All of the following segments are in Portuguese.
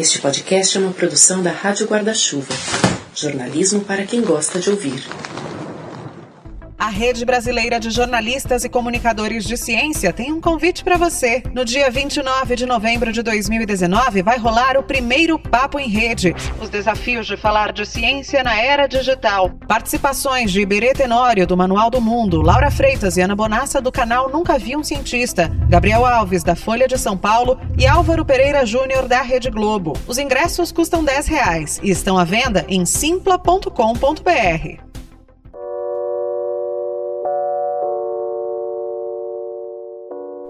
Este podcast é uma produção da Rádio Guarda-Chuva. Jornalismo para quem gosta de ouvir. Rede Brasileira de Jornalistas e Comunicadores de Ciência tem um convite para você. No dia 29 de novembro de 2019 vai rolar o primeiro Papo em Rede. Os desafios de falar de ciência na era digital. Participações de Iberê Tenório, do Manual do Mundo, Laura Freitas e Ana Bonassa, do canal Nunca Vi um Cientista, Gabriel Alves, da Folha de São Paulo e Álvaro Pereira Júnior, da Rede Globo. Os ingressos custam 10 reais e estão à venda em simpla.com.br.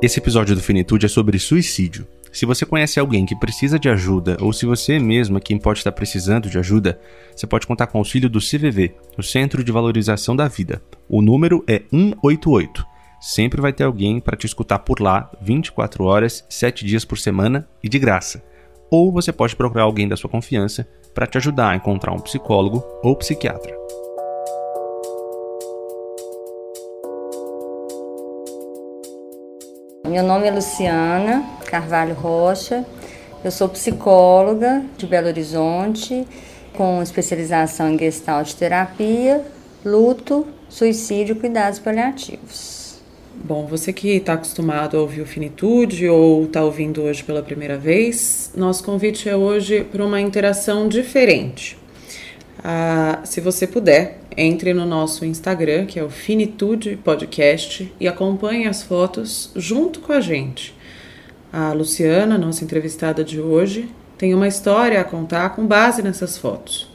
Esse episódio do Finitude é sobre suicídio. Se você conhece alguém que precisa de ajuda, ou se você mesmo é quem pode estar precisando de ajuda, você pode contar com o auxílio do CVV, o Centro de Valorização da Vida. O número é 188. Sempre vai ter alguém para te escutar por lá, 24 horas, 7 dias por semana e de graça. Ou você pode procurar alguém da sua confiança para te ajudar a encontrar um psicólogo ou psiquiatra. Meu nome é Luciana Carvalho Rocha, eu sou psicóloga de Belo Horizonte, com especialização em gestalt terapia, luto, suicídio e cuidados paliativos. Bom, você que está acostumado a ouvir o Finitude ou está ouvindo hoje pela primeira vez, nosso convite é hoje para uma interação diferente. Ah, se você puder, entre no nosso Instagram, que é o Finitude Podcast, e acompanhe as fotos junto com a gente. A Luciana, nossa entrevistada de hoje, tem uma história a contar com base nessas fotos.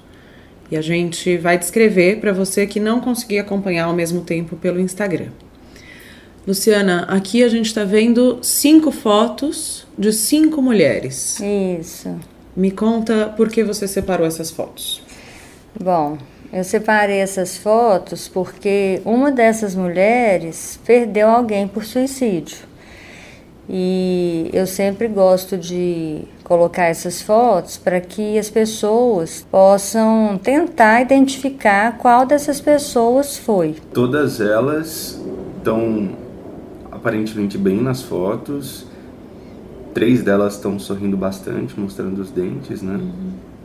E a gente vai descrever para você que não conseguir acompanhar ao mesmo tempo pelo Instagram. Luciana, aqui a gente está vendo cinco fotos de cinco mulheres. Isso. Me conta por que você separou essas fotos. Bom, eu separei essas fotos porque uma dessas mulheres perdeu alguém por suicídio. E eu sempre gosto de colocar essas fotos para que as pessoas possam tentar identificar qual dessas pessoas foi. Todas elas estão aparentemente bem nas fotos. Três delas estão sorrindo bastante, mostrando os dentes, né?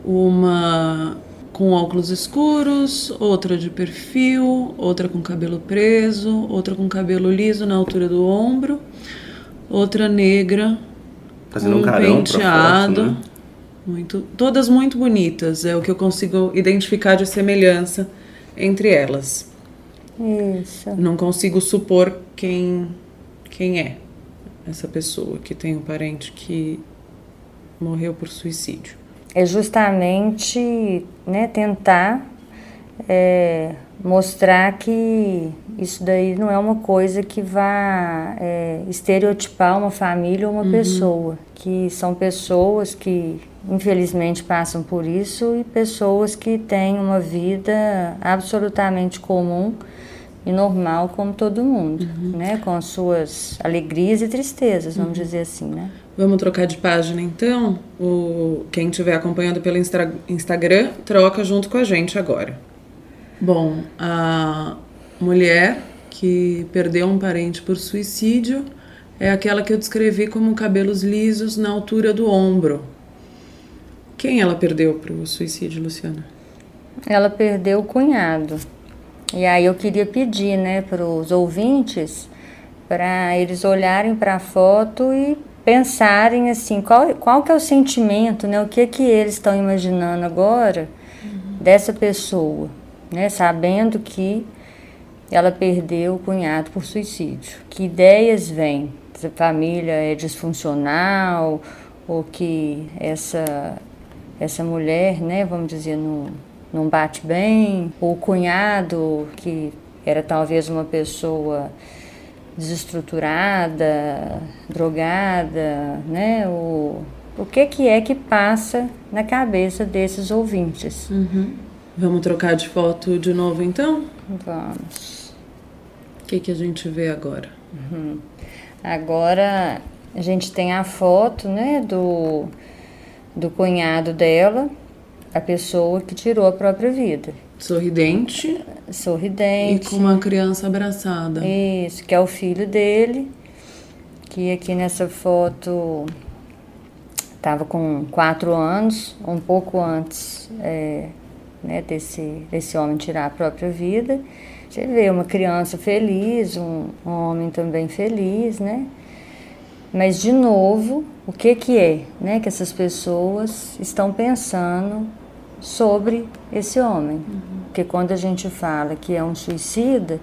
Uma com óculos escuros, outra de perfil, outra com cabelo preso, outra com cabelo liso na altura do ombro, outra negra, Fazendo com um carão penteado. foto, né? Muito, todas muito bonitas, é o que eu consigo identificar de semelhança entre elas. Isso. Não consigo supor quem quem é essa pessoa que tem um parente que morreu por suicídio. É justamente né, tentar é, mostrar que isso daí não é uma coisa que vá é, estereotipar uma família ou uma pessoa, que são pessoas que infelizmente passam por isso e pessoas que têm uma vida absolutamente comum e normal como todo mundo, né, com as suas alegrias e tristezas, vamos dizer assim, né? Vamos trocar de página então? O, quem estiver acompanhando pelo Instra- Instagram, troca junto com a gente agora. Bom, a mulher que perdeu um parente por suicídio é aquela que eu descrevi como cabelos lisos na altura do ombro. Quem ela perdeu para o suicídio, Luciana? Ela perdeu o cunhado. E aí eu queria pedir, né, para os ouvintes, para eles olharem para a foto e pensarem assim, qual, qual que é o sentimento, né, o que que eles estão imaginando agora dessa pessoa, né, sabendo que ela perdeu o cunhado por suicídio. Que ideias vêm? Se a família é disfuncional ou que essa essa mulher, né, vamos dizer, não, não bate bem, ou o cunhado, que era talvez uma pessoa desestruturada, drogada, né, o, o que, que é que passa na cabeça desses ouvintes. Vamos trocar de foto de novo então? Vamos. O que, que a gente vê agora? Agora a gente tem a foto, né, do, do cunhado dela, a pessoa que tirou a própria vida. Sorridente e Sorridente. com uma criança abraçada. Isso, que é o filho dele, que aqui nessa foto estava com quatro anos, um pouco antes é, né, desse, desse homem tirar a própria vida. Você vê uma criança feliz, um, um homem também feliz, né? Mas, de novo, o que, que é né, que essas pessoas estão pensando sobre esse homem? Uhum. Porque quando a gente fala que é um suicida,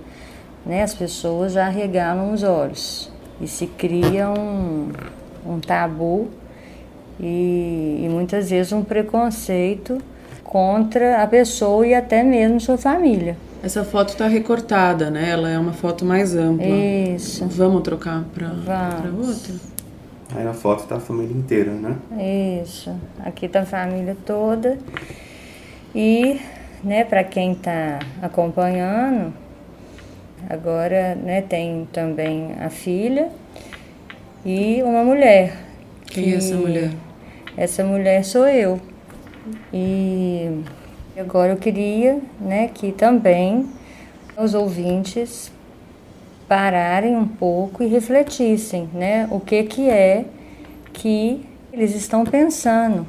né, as pessoas já regalam os olhos e se cria um, um tabu e, e muitas vezes um preconceito contra a pessoa e até mesmo sua família. Essa foto está recortada, né? Ela é uma foto mais ampla. Isso. Vamos trocar para outra? Aí na foto tá a família inteira, né? Isso. Aqui tá a família toda. E, né, para quem está acompanhando, agora, né, tem também a filha e uma mulher. Quem que... é essa mulher? Essa mulher sou eu. E agora eu queria, né, que também os ouvintes pararem um pouco e refletissem, né, o que que é que eles estão pensando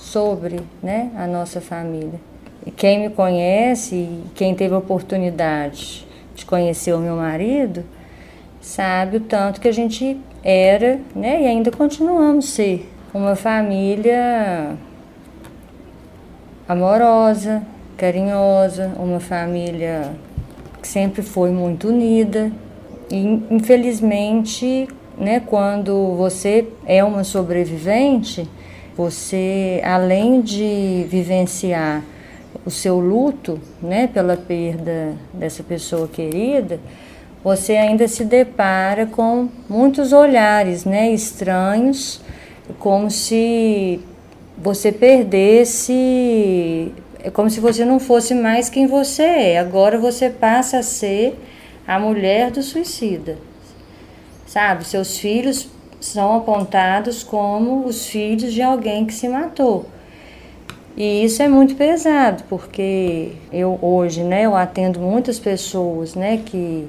sobre, né, a nossa família. E quem me conhece e quem teve a oportunidade de conhecer o meu marido, sabe o tanto que a gente era, né, e ainda continuamos ser uma família amorosa, carinhosa, uma família que sempre foi muito unida. E infelizmente, né, quando você é uma sobrevivente, você além de vivenciar o seu luto, né, pela perda dessa pessoa querida, você ainda se depara com muitos olhares, né, estranhos, como se você perdesse, é como se você não fosse mais quem você é. Agora você passa a ser a mulher do suicida. Sabe? Seus filhos são apontados como os filhos de alguém que se matou. E isso é muito pesado, porque eu hoje, né, eu atendo muitas pessoas, né, que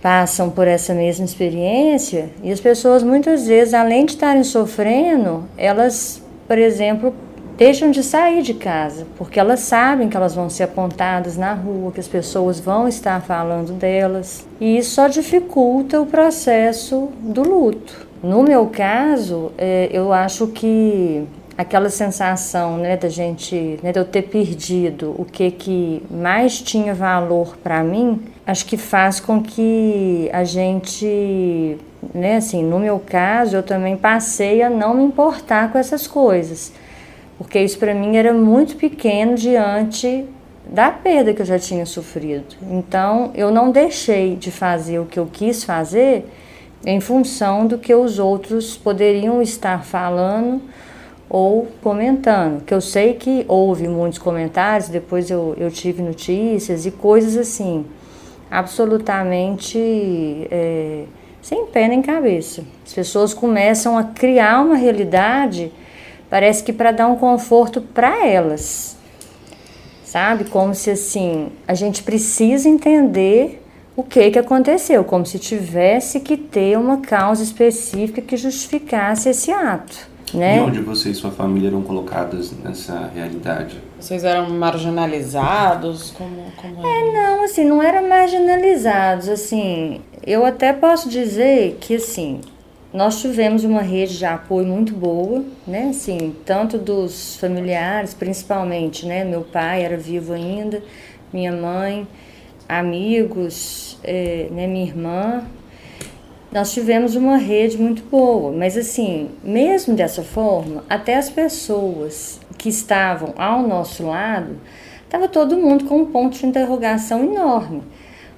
passam por essa mesma experiência e as pessoas muitas vezes, além de estarem sofrendo, elas, por exemplo, deixam de sair de casa, porque elas sabem que elas vão ser apontadas na rua, que as pessoas vão estar falando delas, e isso só dificulta o processo do luto. No meu caso, é, eu acho que aquela sensação, né, da gente, né, de eu ter perdido o que que mais tinha valor para mim, acho que faz com que a gente, né, assim, no meu caso, eu também passei a não me importar com essas coisas, porque isso para mim era muito pequeno diante da perda que eu já tinha sofrido. Então, eu não deixei de fazer o que eu quis fazer em função do que os outros poderiam estar falando ou comentando. Que eu sei que houve muitos comentários, depois eu, eu tive notícias e coisas assim, absolutamente é, sem pé nem cabeça. As pessoas começam a criar uma realidade, parece que para dar um conforto para elas. Sabe? Como se assim, a gente precisa entender o que, que aconteceu, como se tivesse que ter uma causa específica que justificasse esse ato. Né? E onde você e sua família eram colocadas nessa realidade? Vocês eram marginalizados? Como, como é, não, assim, não eram marginalizados, assim, eu até posso dizer que, assim, nós tivemos uma rede de apoio muito boa, né, assim, tanto dos familiares, principalmente, né, meu pai era vivo ainda, minha mãe, amigos, é, né, minha irmã, nós tivemos uma rede muito boa, mas assim, mesmo dessa forma, até as pessoas que estavam ao nosso lado, estava todo mundo com um ponto de interrogação enorme,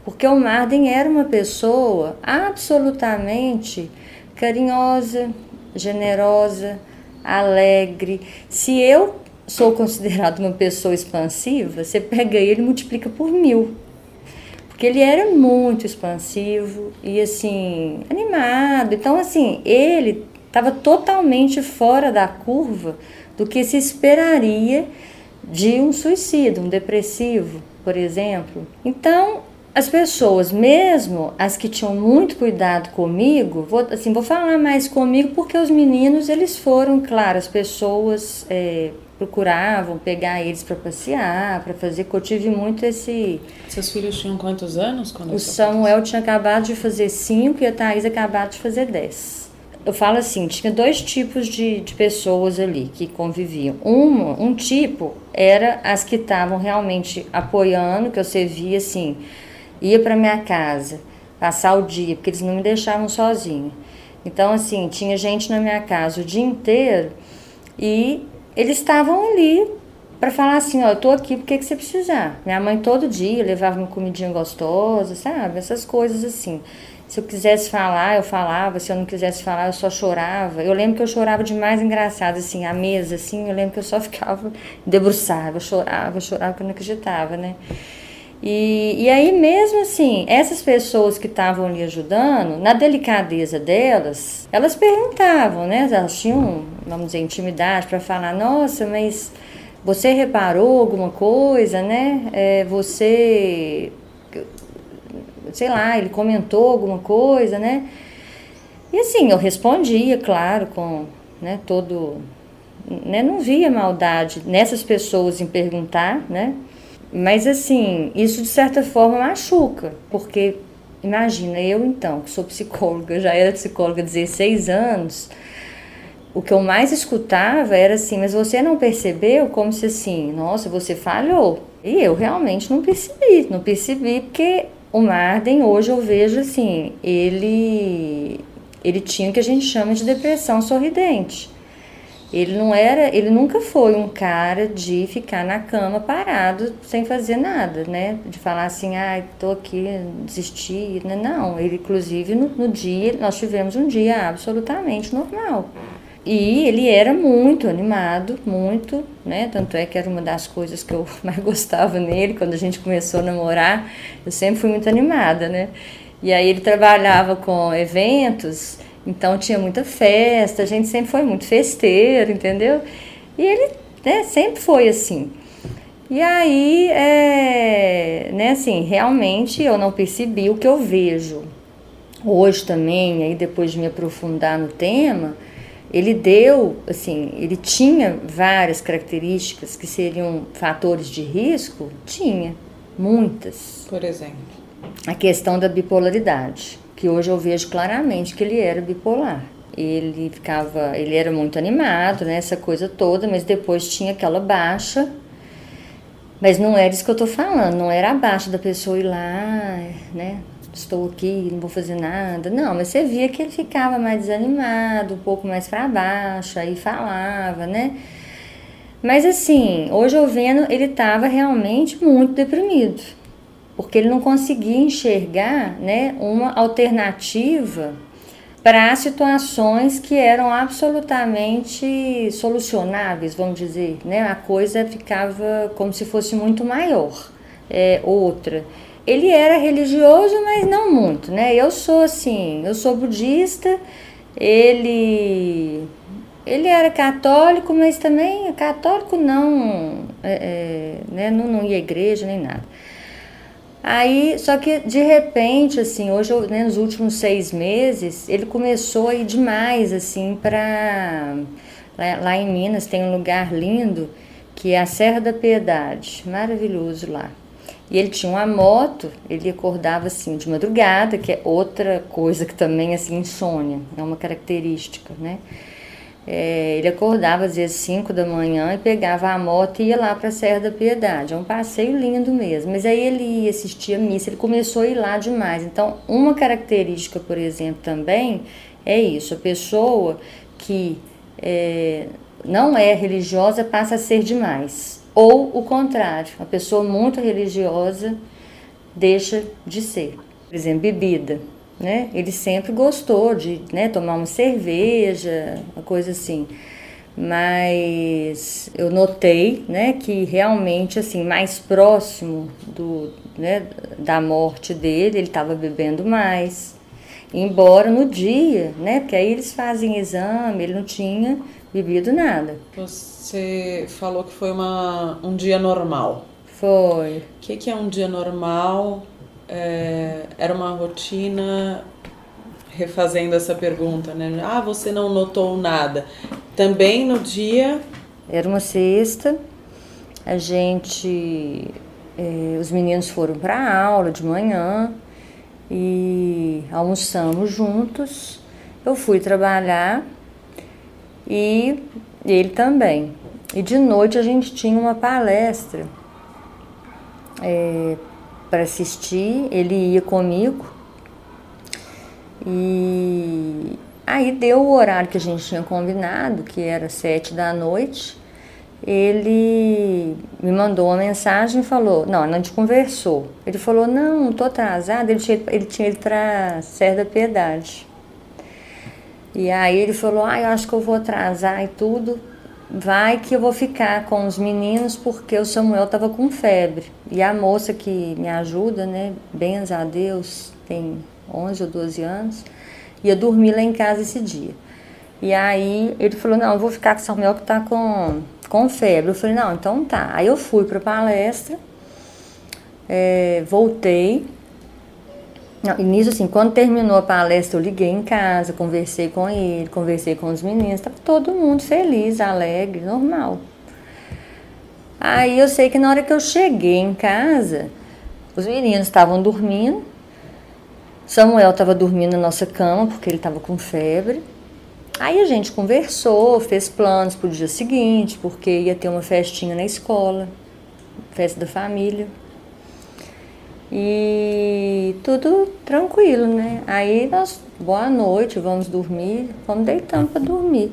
porque o Marden era uma pessoa absolutamente carinhosa, generosa, alegre. Se eu sou considerada uma pessoa expansiva, você pega ele e multiplica por mil porque ele era muito expansivo e assim animado. Então assim ele estava totalmente fora da curva do que se esperaria de um suicídio, um depressivo, por exemplo. Então as pessoas, mesmo as que tinham muito cuidado comigo, vou, assim, vou falar mais comigo porque os meninos, eles foram, claro, as pessoas é, procuravam pegar eles para passear, para fazer, que eu tive muito esse... Seus filhos tinham quantos anos? Quando o Samuel tinha acabado de fazer cinco e a Thaís acabado de fazer dez eu falo assim, tinha dois tipos de, de pessoas ali que conviviam. Um, um tipo era as que estavam realmente apoiando, que você via assim, ia para minha casa passar o dia, porque eles não me deixavam sozinha. Então, assim, tinha gente na minha casa o dia inteiro e eles estavam ali para falar assim: ó, eu tô aqui porque que você precisar. Minha mãe todo dia levava uma comidinha gostosa, sabe? Essas coisas assim. Se eu quisesse falar, eu falava. Se eu não quisesse falar, eu só chorava. Eu lembro que eu chorava demais engraçado, assim, a mesa, assim. Eu lembro que eu só ficava debruçada, eu chorava, eu chorava, porque eu não acreditava, né? E, e aí, mesmo assim, essas pessoas que estavam ali ajudando, na delicadeza delas, elas perguntavam, né? Elas tinham, vamos dizer, intimidade para falar: nossa, mas você reparou alguma coisa, né? É, você, sei lá, ele comentou alguma coisa, né? E assim, eu respondia, claro, com né, todo. Né, não via maldade nessas pessoas em perguntar, né? Mas assim, isso de certa forma machuca, porque imagina, eu então, que sou psicóloga, já era psicóloga há 16 anos, o que eu mais escutava era assim, mas você não percebeu como se assim, nossa, você falhou. E eu realmente não percebi, não percebi porque o Marden hoje eu vejo assim, ele ele tinha o que a gente chama de depressão sorridente. Ele não era, ele nunca foi um cara de ficar na cama parado sem fazer nada, né? De falar assim, ah, tô aqui, desisti, né? Não, ele inclusive no, no dia, nós tivemos um dia absolutamente normal. E ele era muito animado, muito, né? Tanto é que era uma das coisas que eu mais gostava nele quando a gente começou a namorar. Eu sempre fui muito animada, né? E aí ele trabalhava com eventos então tinha muita festa, a gente sempre foi muito festeiro, entendeu? E ele né, sempre foi assim. E aí, é, né, assim, realmente eu não percebi o que eu vejo. Hoje também, aí depois de me aprofundar no tema, ele deu, assim, ele tinha várias características que seriam fatores de risco? Tinha, muitas. Por exemplo? A questão da bipolaridade que hoje eu vejo claramente que ele era bipolar. Ele ficava, ele era muito animado, né, essa coisa toda, mas depois tinha aquela baixa. Mas não era isso que eu tô falando, não era a baixa da pessoa ir lá, né, estou aqui, não vou fazer nada. Não, mas você via que ele ficava mais desanimado, um pouco mais para baixo, aí falava, né? Mas assim, hoje eu vendo, ele estava realmente muito deprimido porque ele não conseguia enxergar né, uma alternativa para situações que eram absolutamente solucionáveis, vamos dizer. Né? A coisa ficava como se fosse muito maior. É, outra. Ele era religioso, mas não muito, né? Eu sou assim, eu sou budista, ele ele era católico, mas também católico não, é, é, né? não, não ia à igreja nem nada. Aí, só que de repente, assim, hoje, né, nos últimos seis meses, ele começou a ir demais, assim, para. Lá, lá, em Minas tem um lugar lindo que é a Serra da Piedade, maravilhoso lá. E ele tinha uma moto, ele acordava assim de madrugada, que é outra coisa que também, assim, insônia, é uma característica, né? É, ele acordava às vezes 5 da manhã e pegava a moto e ia lá para a Serra da Piedade. É um passeio lindo mesmo. Mas aí ele ia assistir a missa, ele começou a ir lá demais. Então, uma característica, por exemplo, também é isso: a pessoa que é, não é religiosa passa a ser demais. Ou o contrário, a pessoa muito religiosa deixa de ser. Por exemplo, bebida né? Ele sempre gostou de né, tomar uma cerveja, uma coisa assim. Mas eu notei, né, que realmente assim, mais próximo do, né, da morte dele, ele estava bebendo mais. Embora no dia, né, porque aí eles fazem exame, ele não tinha bebido nada. Você falou que foi uma, um dia normal. Foi. O que, que é um dia normal é, era uma rotina refazendo essa pergunta, né? Ah, você não notou nada. Também no dia. Era uma sexta, a gente. Eh, os meninos foram para a aula de manhã e almoçamos juntos. Eu fui trabalhar e ele também. E de noite a gente tinha uma palestra é, para assistir, ele ia comigo e aí deu o horário que a gente tinha combinado, que era sete da noite. Ele me mandou uma mensagem e falou, não, a gente conversou. Ele falou, não, tô atrasado, ele tinha, ele tinha ido para Serra da Piedade. E aí ele falou, ah, eu acho que eu vou atrasar e tudo. Vai que eu vou ficar com os meninos porque o Samuel estava com febre. E a moça que me ajuda, né, benza a Deus, tem 11 ou 12 anos, ia dormir lá em casa esse dia. E aí ele falou: Não, eu vou ficar com o Samuel que tá com, com febre. Eu falei: Não, então tá. Aí eu fui para palestra, é, voltei. Não, e nisso, assim, quando terminou a palestra, eu liguei em casa, conversei com ele, conversei com os meninos, tava todo mundo feliz, alegre, normal. Aí eu sei que na hora que eu cheguei em casa, os meninos estavam dormindo, Samuel estava dormindo na nossa cama porque ele estava com febre. Aí a gente conversou, fez planos para o dia seguinte, porque ia ter uma festinha na escola, festa da família. E tudo tranquilo, né? Aí nós, boa noite, vamos dormir, vamos deitando para dormir.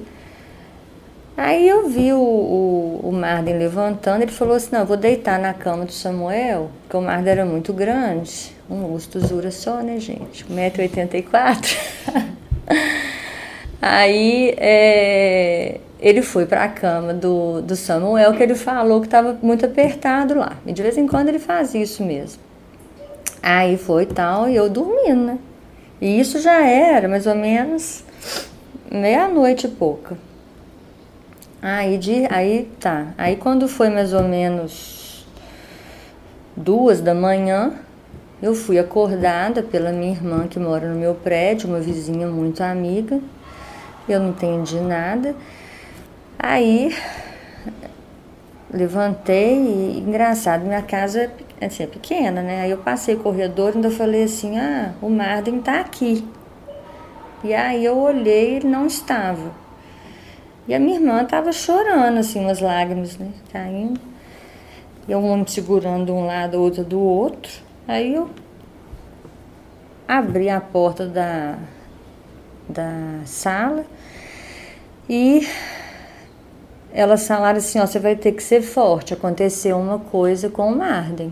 Aí eu vi o, o, o Marden levantando, ele falou assim, não, eu vou deitar na cama do Samuel, porque o Marden era muito grande, um gostosura só, né, gente? 1,84m. Aí é, ele foi para a cama do, do Samuel, que ele falou que estava muito apertado lá. E de vez em quando ele faz isso mesmo. Aí foi tal, e eu dormindo, né? E isso já era mais ou menos meia-noite e pouca. Aí, de, aí tá. Aí quando foi mais ou menos duas da manhã, eu fui acordada pela minha irmã que mora no meu prédio, uma vizinha muito amiga. Eu não entendi nada. Aí levantei e engraçado, minha casa assim, é pequena, né? Aí eu passei o corredor e ainda falei assim, ah, o Marden tá aqui. E aí eu olhei ele não estava. E a minha irmã estava chorando, assim, umas lágrimas, né? Caindo. E um homem segurando um lado, outro do outro. Aí eu abri a porta da, da sala e elas falaram assim, ó, você vai ter que ser forte, aconteceu uma coisa com o Marden.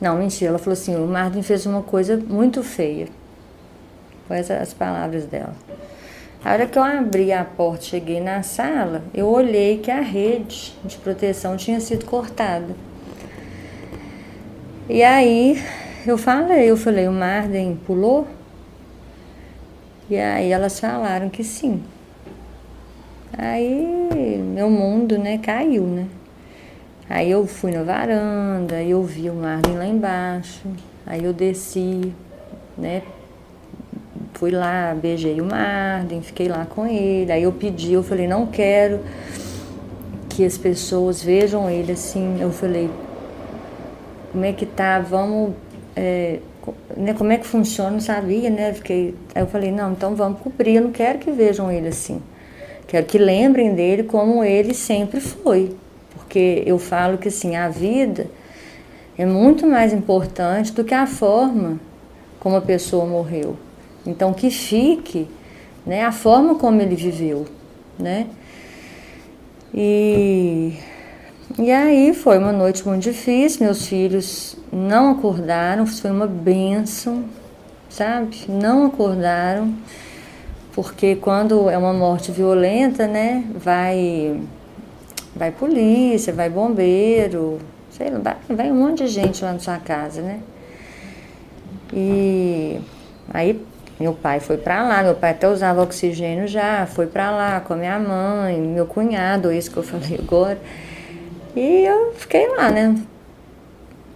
Não, mentira, ela falou assim, o Marden fez uma coisa muito feia. Foi as palavras dela. A hora que eu abri a porta, cheguei na sala, eu olhei que a rede de proteção tinha sido cortada. E aí eu falei, eu falei, o Marden pulou? E aí elas falaram que sim. Aí meu mundo, né, caiu, né? Aí eu fui na varanda, eu vi o Marden lá embaixo, aí eu desci, né, fui lá, beijei o Marden, fiquei lá com ele. Aí eu pedi, eu falei, não quero que as pessoas vejam ele assim. Eu falei, como é que tá? Vamos. É, né, como é que funciona? Não sabia, né? Fiquei, aí eu falei, não, então vamos cobrir. Eu não quero que vejam ele assim. Quero que lembrem dele como ele sempre foi. Porque eu falo que assim, a vida é muito mais importante do que a forma como a pessoa morreu. Então que fique né, a forma como ele viveu, né? E, e aí foi uma noite muito difícil, meus filhos não acordaram, foi uma benção, sabe? Não acordaram, porque quando é uma morte violenta, né, vai vai polícia, vai bombeiro, sei lá, vai, um monte de gente lá na sua casa, né? E aí meu pai foi para lá, meu pai até usava oxigênio já, foi para lá com a minha mãe, meu cunhado, isso que eu falei agora. E eu fiquei lá, né?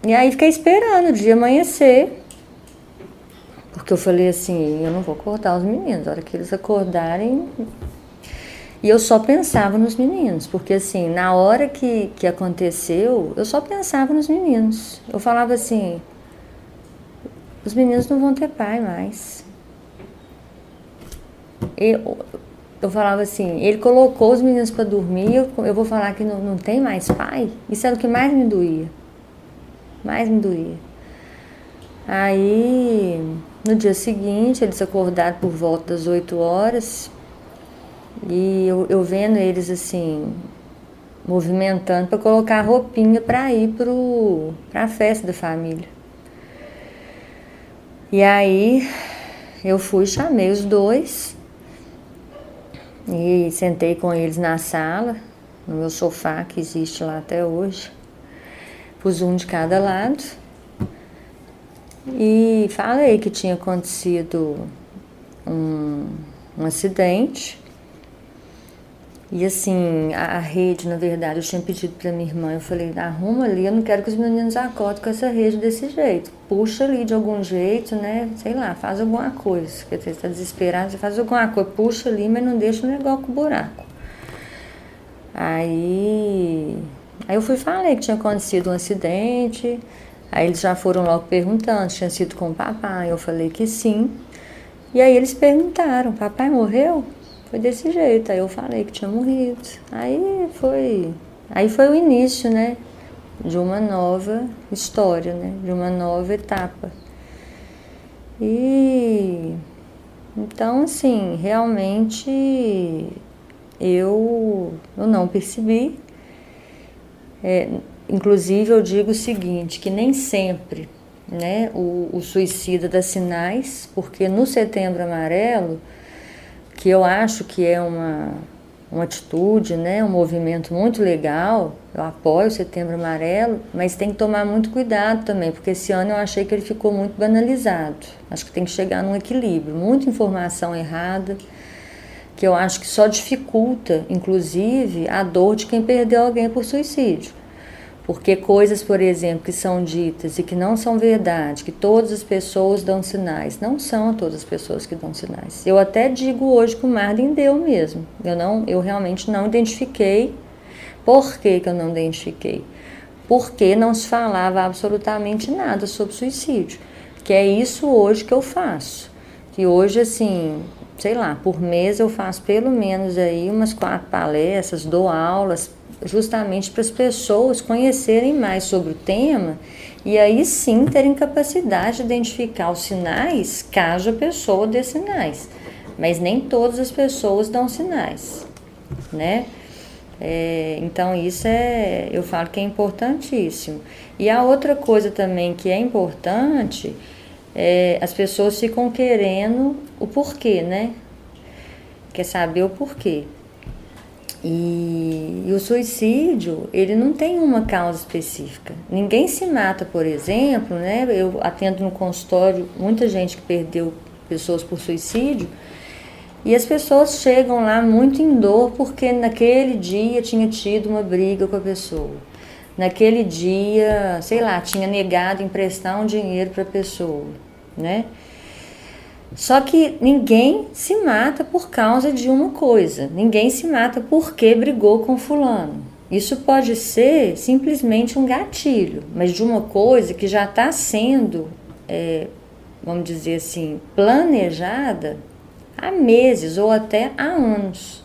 E aí fiquei esperando o dia amanhecer. Porque eu falei assim, eu não vou acordar os meninos, a hora que eles acordarem. E eu só pensava nos meninos, porque assim, na hora que, que aconteceu, eu só pensava nos meninos. Eu falava assim, os meninos não vão ter pai mais. Eu, eu falava assim, ele colocou os meninos para dormir, eu, eu vou falar que não, não tem mais pai? Isso era o que mais me doía. Mais me doía. Aí, no dia seguinte, eles acordaram por volta das 8 horas e eu, eu vendo eles assim, movimentando para colocar roupinha para ir para a festa da família. E aí eu fui, chamei os dois e sentei com eles na sala, no meu sofá que existe lá até hoje. Pus um de cada lado e falei que tinha acontecido um, um acidente. E assim, a, a, rede, na verdade, eu tinha pedido para minha irmã, eu falei, arruma ali, eu não quero que os meninos acordem com essa rede desse jeito. Puxa ali de algum jeito, né? Sei lá, faz alguma coisa. Porque você está desesperado, você faz alguma coisa, puxa ali, mas não deixa o negócio com buraco. Aí, aí eu fui falei que tinha acontecido um acidente, Aí eles já foram logo perguntando se tinha sido com o papai. Eu falei que sim. E aí eles perguntaram: papai morreu? Foi desse jeito. Aí eu falei que tinha morrido. Aí foi, aí foi o início, né? De uma nova história, né? De uma nova etapa. E então, assim, realmente eu, eu não percebi. É, Inclusive, eu digo o seguinte, que nem sempre né, o, o suicida dá sinais, porque no Setembro Amarelo, que eu acho que é uma, uma atitude, né, um movimento muito legal, eu apoio o Setembro Amarelo, mas tem que tomar muito cuidado também, porque esse ano eu achei que ele ficou muito banalizado. Acho que tem que chegar num equilíbrio, muita informação errada, que eu acho que só dificulta, inclusive, a dor de quem perdeu alguém por suicídio. Porque coisas, por exemplo, que são ditas e que não são verdade, que todas as pessoas dão sinais, não são todas as pessoas que dão sinais. Eu até digo hoje que o Marden deu mesmo. Eu não, eu realmente não identifiquei. Por que, que eu não identifiquei? Porque não se falava absolutamente nada sobre suicídio. Que é isso hoje que eu faço. Que hoje, assim, sei lá, por mês eu faço pelo menos aí umas quatro palestras, dou aulas justamente para as pessoas conhecerem mais sobre o tema e aí sim terem capacidade de identificar os sinais, caso a pessoa dê sinais. Mas nem todas as pessoas dão sinais, né? É, então isso é, eu falo que é importantíssimo. E a outra coisa também que é importante, é, as pessoas ficam querendo o porquê, né? Quer saber o porquê. E, e, o suicídio, ele não tem uma causa específica. Ninguém se mata, por exemplo, né? Eu atendo no consultório muita gente que perdeu pessoas por suicídio e as pessoas chegam lá muito em dor porque naquele dia tinha tido uma briga com a pessoa. Naquele dia, sei lá, tinha negado emprestar um dinheiro para a pessoa, né? Só que ninguém se mata por causa de uma coisa, ninguém se mata porque brigou com fulano. Isso pode ser simplesmente um gatilho, mas de uma coisa que já está sendo, é, vamos dizer assim, planejada há meses ou até há anos.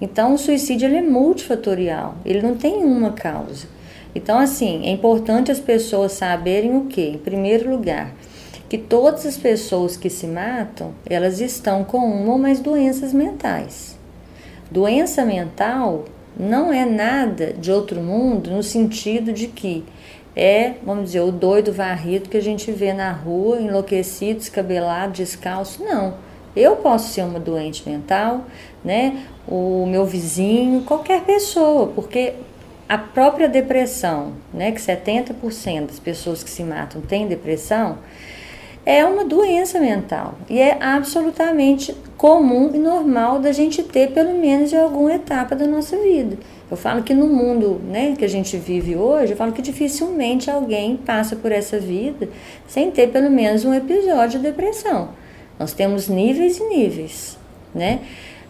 Então, o suicídio ele é multifatorial, ele não tem uma causa. Então, assim, é importante as pessoas saberem o que? Em primeiro lugar, que todas as pessoas que se matam, elas estão com uma ou mais doenças mentais. Doença mental não é nada de outro mundo no sentido de que é, vamos dizer, o doido varrido que a gente vê na rua, enlouquecido, descabelado, descalço. Não. Eu posso ser uma doente mental, né? O meu vizinho, qualquer pessoa, porque a própria depressão, né, que 70% das pessoas que se matam têm depressão, é uma doença mental e é absolutamente comum e normal da gente ter pelo menos em alguma etapa da nossa vida. Eu falo que no mundo né, que a gente vive hoje, eu falo que dificilmente alguém passa por essa vida sem ter pelo menos um episódio de depressão. Nós temos níveis e níveis, né?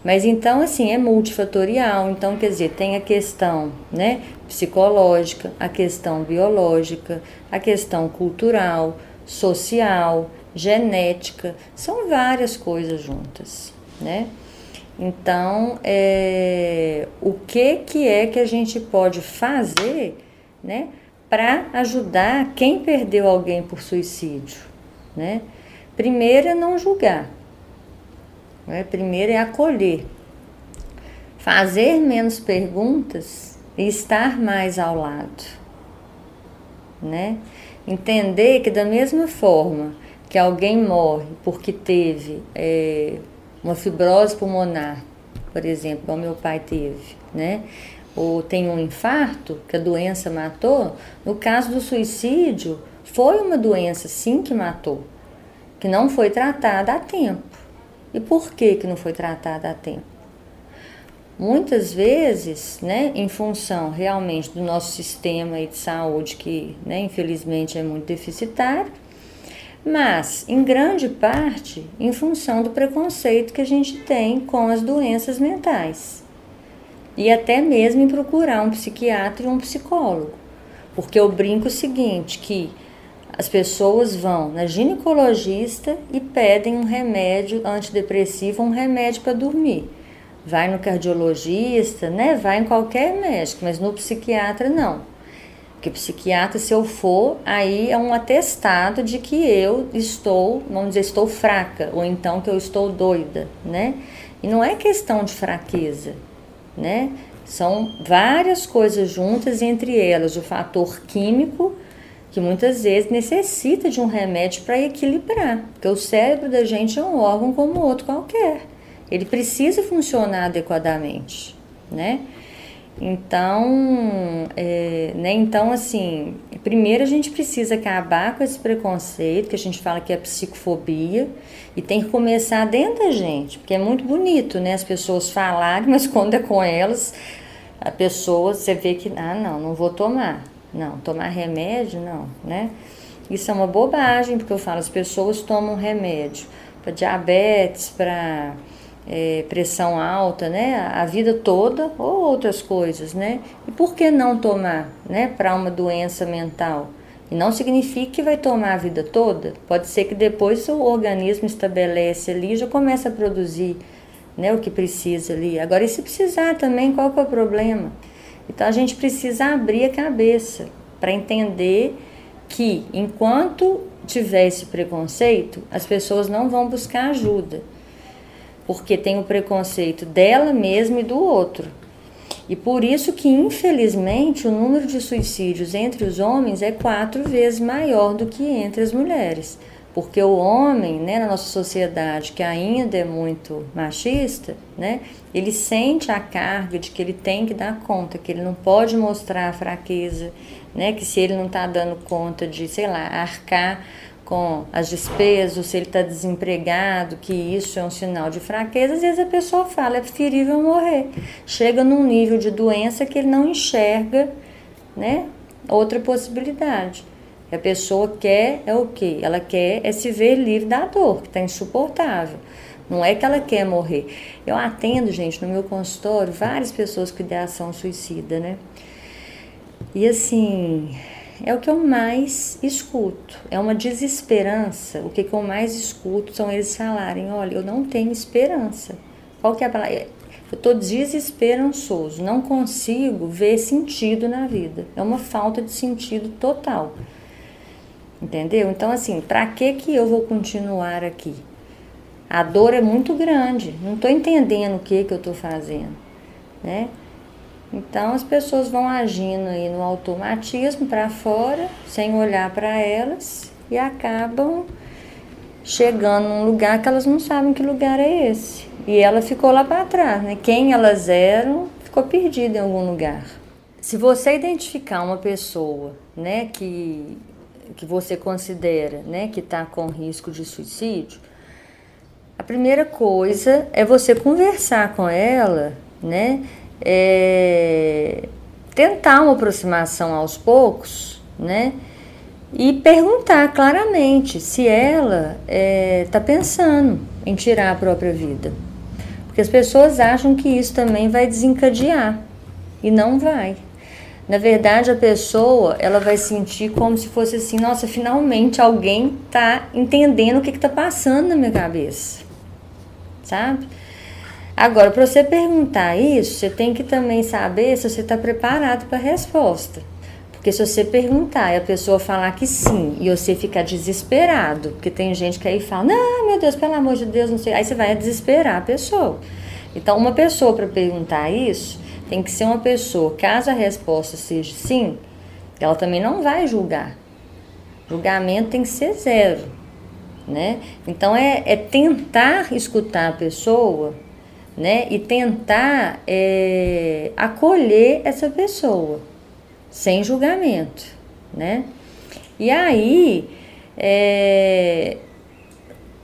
Mas então, assim, é multifatorial. Então, quer dizer, tem a questão né, psicológica, a questão biológica, a questão cultural, social, genética, são várias coisas juntas, né? Então, é, o que que é que a gente pode fazer, né, para ajudar quem perdeu alguém por suicídio, né? Primeiro é não julgar, né? Primeiro é acolher, fazer menos perguntas e estar mais ao lado, né? Entender que da mesma forma que alguém morre porque teve é, uma fibrose pulmonar, por exemplo, como meu pai teve, né? Ou tem um infarto, que a doença matou, no caso do suicídio, foi uma doença sim que matou, que não foi tratada a tempo. E por que, que não foi tratada a tempo? Muitas vezes, né, em função realmente do nosso sistema de saúde, que né, infelizmente é muito deficitário, mas em grande parte em função do preconceito que a gente tem com as doenças mentais. E até mesmo em procurar um psiquiatra e um psicólogo. Porque eu brinco o seguinte, que as pessoas vão na ginecologista e pedem um remédio antidepressivo, um remédio para dormir vai no cardiologista, né? Vai em qualquer médico, mas no psiquiatra não. Porque psiquiatra, se eu for, aí é um atestado de que eu estou, vamos dizer, estou fraca, ou então que eu estou doida, né? E não é questão de fraqueza, né? São várias coisas juntas, entre elas o fator químico, que muitas vezes necessita de um remédio para equilibrar, porque o cérebro da gente é um órgão como outro qualquer. Ele precisa funcionar adequadamente, né? Então, é, né, então, assim, primeiro a gente precisa acabar com esse preconceito que a gente fala que é psicofobia e tem que começar dentro da gente, porque é muito bonito, né, as pessoas falarem, mas quando é com elas, a pessoa, você vê que, ah, não, não vou tomar, não, tomar remédio, não, né? Isso é uma bobagem, porque eu falo, as pessoas tomam remédio para diabetes, para é, pressão alta, né, a vida toda ou outras coisas, né? E por que não tomar, né, para uma doença mental? E não significa que vai tomar a vida toda. Pode ser que depois o organismo estabelece ali e já começa a produzir, né, o que precisa ali. Agora, e se precisar também, qual que é o problema? Então a gente precisa abrir a cabeça para entender que enquanto tiver esse preconceito, as pessoas não vão buscar ajuda porque tem o preconceito dela mesma e do outro. E por isso que, infelizmente, o número de suicídios entre os homens é quatro vezes maior do que entre as mulheres. Porque o homem, né, na nossa sociedade, que ainda é muito machista, né, ele sente a carga de que ele tem que dar conta, que ele não pode mostrar a fraqueza, né, que se ele não está dando conta de, sei lá, arcar com as despesas, se ele está desempregado, que isso é um sinal de fraqueza, às vezes a pessoa fala, é preferível morrer. Chega num nível de doença que ele não enxerga né, outra possibilidade. A pessoa quer é o quê? Ela quer é se ver livre da dor, que está insuportável. Não é que ela quer morrer. Eu atendo, gente, no meu consultório, várias pessoas com ideação suicida, né? E assim, é o que eu mais escuto. É uma desesperança. O que, que eu mais escuto são eles falarem: olha, eu não tenho esperança. Qual que é a palavra? Eu estou desesperançoso, não consigo ver sentido na vida. É uma falta de sentido total. Entendeu? Então, assim, para que, que eu vou continuar aqui? A dor é muito grande, não estou entendendo o que, que eu estou fazendo. Né? Então as pessoas vão agindo aí no automatismo para fora, sem olhar para elas e acabam chegando num lugar que elas não sabem que lugar é esse. E ela ficou lá para trás, né? Quem elas eram ficou perdida em algum lugar. Se você identificar uma pessoa, né, que que você considera, né, que está com risco de suicídio, a primeira coisa é você conversar com ela, né, é, tentar uma aproximação aos poucos, né, e perguntar claramente se ela está é, tá pensando em tirar a própria vida. Porque as pessoas acham que isso também vai desencadear e não vai. Na verdade, a pessoa ela vai sentir como se fosse assim: nossa, finalmente alguém está entendendo o que está passando na minha cabeça, sabe? Agora, para você perguntar isso, você tem que também saber se você está preparado para a resposta. Porque se você perguntar e a pessoa falar que sim e você ficar desesperado, porque tem gente que aí fala, não, meu Deus, pelo amor de Deus, não sei, aí você vai desesperar a pessoa. Então, uma pessoa para perguntar isso tem que ser uma pessoa, caso a resposta seja sim, ela também não vai julgar. Julgamento tem que ser zero, né? Então é, é tentar escutar a pessoa, né? E tentar é, acolher essa pessoa sem julgamento, né? E aí é,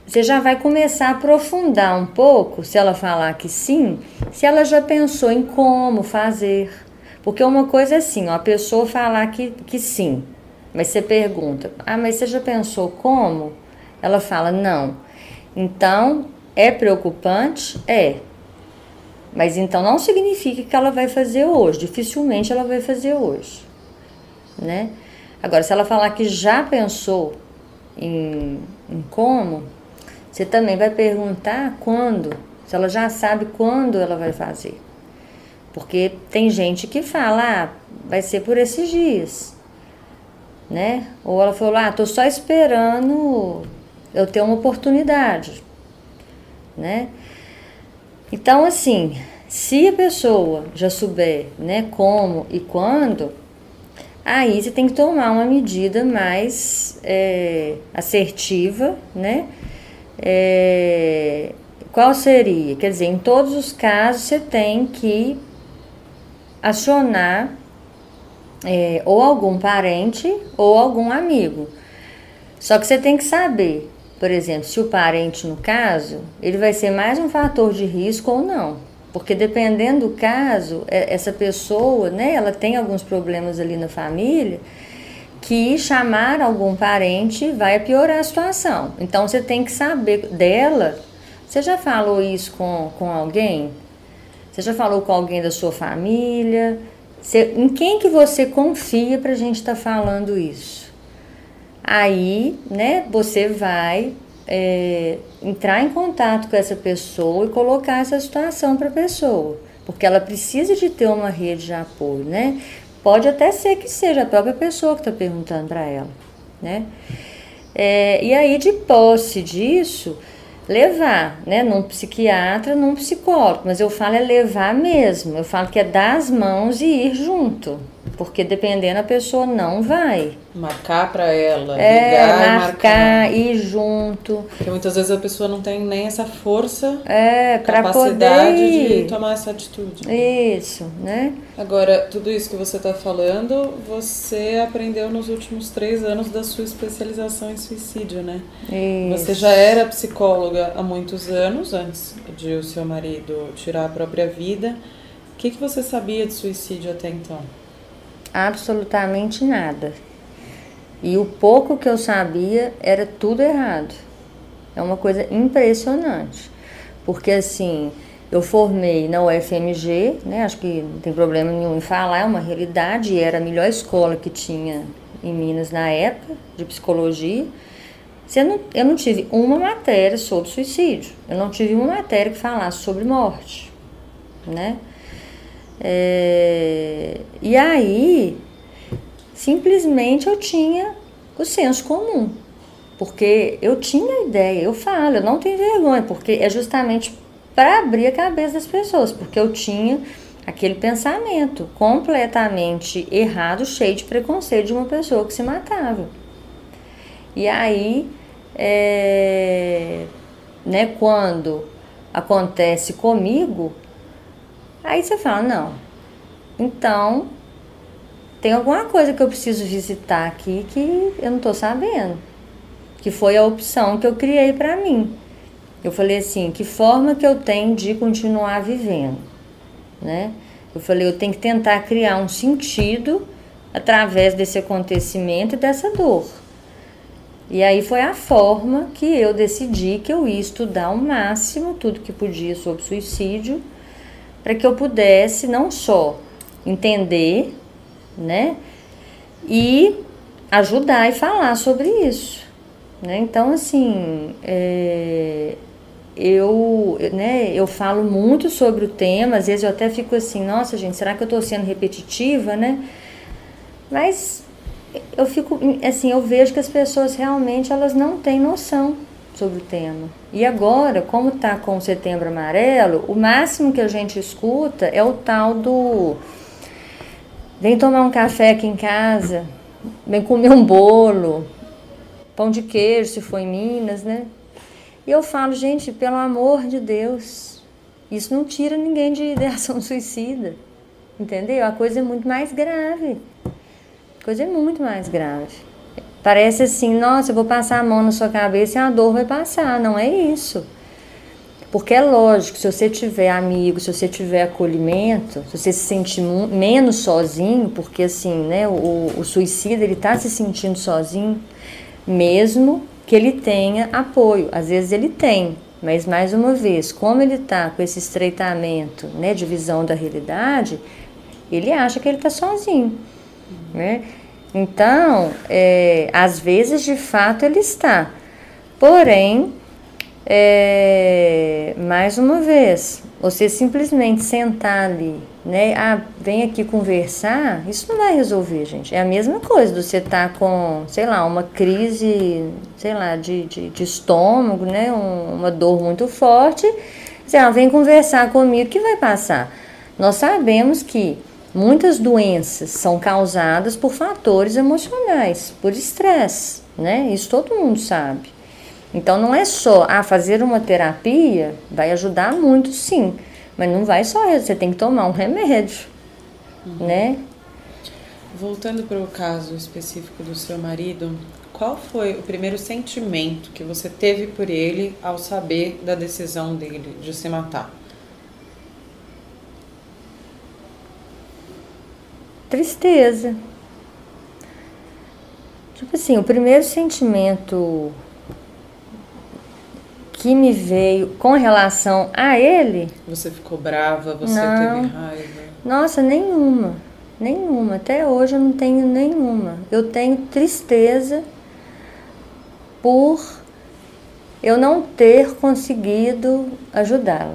você já vai começar a aprofundar um pouco, se ela falar que sim, se ela já pensou em como fazer. Porque uma coisa é assim, ó, a pessoa falar que, que sim, mas você pergunta, ah, mas você já pensou como? Ela fala, não. Então, é preocupante? É. Mas então não significa que ela vai fazer hoje, dificilmente ela vai fazer hoje, né? Agora, se ela falar que já pensou em, em como, você também vai perguntar quando, se ela já sabe quando ela vai fazer. Porque tem gente que fala, ah, vai ser por esses dias, né? Ou ela falou, ah, tô só esperando eu ter uma oportunidade, né? Então, assim, se a pessoa já souber, né, como e quando, aí você tem que tomar uma medida mais é, assertiva, né? É, qual seria? Quer dizer, em todos os casos você tem que acionar é, ou algum parente ou algum amigo. Só que você tem que saber por exemplo, se o parente, no caso, ele vai ser mais um fator de risco ou não. Porque dependendo do caso, é, essa pessoa, né, ela tem alguns problemas ali na família que chamar algum parente vai piorar a situação. Então você tem que saber dela. Você já falou isso com, com alguém? Você já falou com alguém da sua família? Você, em quem que você confia para a gente estar tá falando isso? Aí, né, você vai é, entrar em contato com essa pessoa e colocar essa situação para a pessoa, porque ela precisa de ter uma rede de apoio, né? Pode até ser que seja a própria pessoa que está perguntando para ela, né? É, e aí, de posse disso, levar, né, num psiquiatra, num psicólogo, mas eu falo é levar mesmo, eu falo que é dar as mãos e ir junto, porque dependendo a pessoa não vai. Marcar para ela, é, ligar marcar, marcar, ir junto. Porque muitas vezes a pessoa não tem nem essa força, é, capacidade poder de tomar essa atitude. Isso, né? Agora, tudo isso que você está falando, você aprendeu nos últimos três anos da sua especialização em suicídio, né? Isso. Você já era psicóloga há muitos anos, antes de o seu marido tirar a própria vida. O que, que você sabia de suicídio até então? Absolutamente nada. E o pouco que eu sabia era tudo errado. É uma coisa impressionante. Porque assim, eu formei na UFMG, né? Acho que não tem problema nenhum em falar, é uma realidade, era a melhor escola que tinha em Minas na época, de psicologia. Eu não, eu não tive uma matéria sobre suicídio, eu não tive uma matéria que falasse sobre morte, né? É, e aí, simplesmente eu tinha o senso comum, porque eu tinha ideia, eu falo, eu não tenho vergonha, porque é justamente para abrir a cabeça das pessoas, porque eu tinha aquele pensamento completamente errado, cheio de preconceito de uma pessoa que se matava. E aí, é, né, quando acontece comigo, Aí você fala, não, então tem alguma coisa que eu preciso visitar aqui que eu não estou sabendo. Que foi a opção que eu criei para mim. Eu falei assim, que forma que eu tenho de continuar vivendo, né? Eu falei, eu tenho que tentar criar um sentido através desse acontecimento e dessa dor. E aí foi a forma que eu decidi que eu ia estudar ao máximo tudo que podia sobre suicídio, para que eu pudesse não só entender, né, e ajudar e falar sobre isso. Né? Então, assim, é, eu, né, eu falo muito sobre o tema, às vezes eu até fico assim, nossa gente, será que eu estou sendo repetitiva, né? Mas eu fico, assim, eu vejo que as pessoas realmente elas não têm noção sobre o tema. E agora, como tá com o Setembro Amarelo, o máximo que a gente escuta é o tal do vem tomar um café aqui em casa, vem comer um bolo, pão de queijo, se for em Minas, né? E eu falo, gente, pelo amor de Deus, isso não tira ninguém de ideação suicida. Entendeu? A coisa é muito mais grave. A coisa é muito mais grave. Parece assim, nossa, eu vou passar a mão na sua cabeça e a dor vai passar. Não é isso. Porque é lógico, se você tiver amigo, se você tiver acolhimento, se você se sentir menos sozinho, porque assim, né, o, o suicida ele tá se sentindo sozinho, mesmo que ele tenha apoio. Às vezes ele tem, mas mais uma vez, como ele está com esse estreitamento, né, de visão da realidade, ele acha que ele está sozinho, né? Então, é, às vezes de fato ele está, porém, é, mais uma vez, você simplesmente sentar ali, né? Ah, vem aqui conversar, isso não vai resolver, gente. É a mesma coisa do você estar tá com, sei lá, uma crise, sei lá, de, de, de estômago, né? Um, uma dor muito forte. Você, ah, vem conversar comigo que vai passar. Nós sabemos que muitas doenças são causadas por fatores emocionais, por estresse, né? Isso todo mundo sabe. Então não é só ah, fazer uma terapia vai ajudar muito, sim, mas não vai só você tem que tomar um remédio, uhum. né? Voltando para o caso específico do seu marido, qual foi o primeiro sentimento que você teve por ele ao saber da decisão dele de se matar? Tristeza. Tipo assim, o primeiro sentimento que me veio com relação a ele. Você ficou brava, você não, teve raiva? Nossa, nenhuma. Nenhuma. Até hoje eu não tenho nenhuma. Eu tenho tristeza por eu não ter conseguido ajudá-la.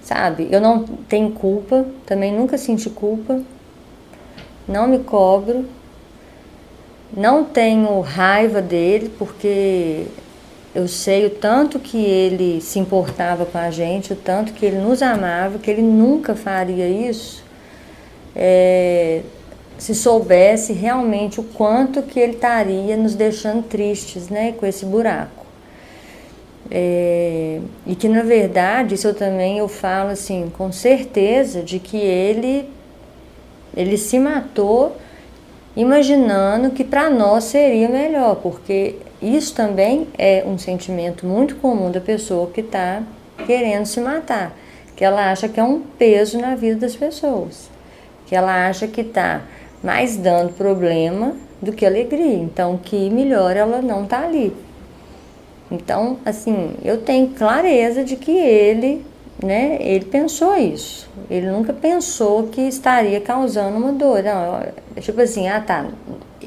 Sabe? Eu não tenho culpa, também nunca senti culpa. Não me cobro. Não tenho raiva dele, porque eu sei o tanto que ele se importava com a gente, o tanto que ele nos amava, que ele nunca faria isso é, se soubesse realmente o quanto que ele estaria nos deixando tristes, né, com esse buraco. É, e que na verdade isso eu também eu falo assim com certeza de que ele ele se matou imaginando que para nós seria melhor, porque isso também é um sentimento muito comum da pessoa que está querendo se matar, que ela acha que é um peso na vida das pessoas, que ela acha que está mais dando problema do que alegria, então que melhor ela não tá ali. Então, assim, eu tenho clareza de que ele, né, ele pensou isso. Ele nunca pensou que estaria causando uma dor. Não, tipo assim, ah tá,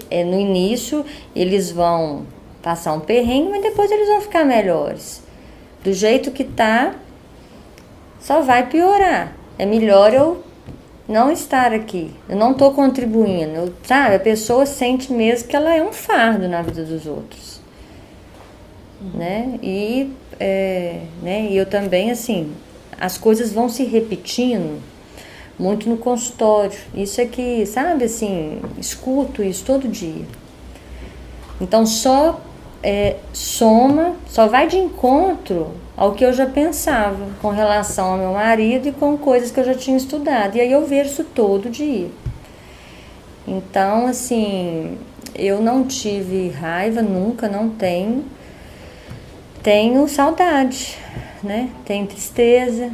é, no início eles vão passar um perrengue, mas depois eles vão ficar melhores. Do jeito que tá, só vai piorar. É melhor eu não estar aqui. Eu não estou contribuindo. Eu, sabe, a pessoa sente mesmo que ela é um fardo na vida dos outros. Né? E, é, né? e eu também, assim, as coisas vão se repetindo muito no consultório. Isso é que, sabe, assim, escuto isso todo dia. Então, só é, soma, só vai de encontro ao que eu já pensava com relação ao meu marido e com coisas que eu já tinha estudado. E aí eu vejo isso todo dia. Então, assim, eu não tive raiva, nunca, não tenho. Tenho saudade, né? Tenho tristeza,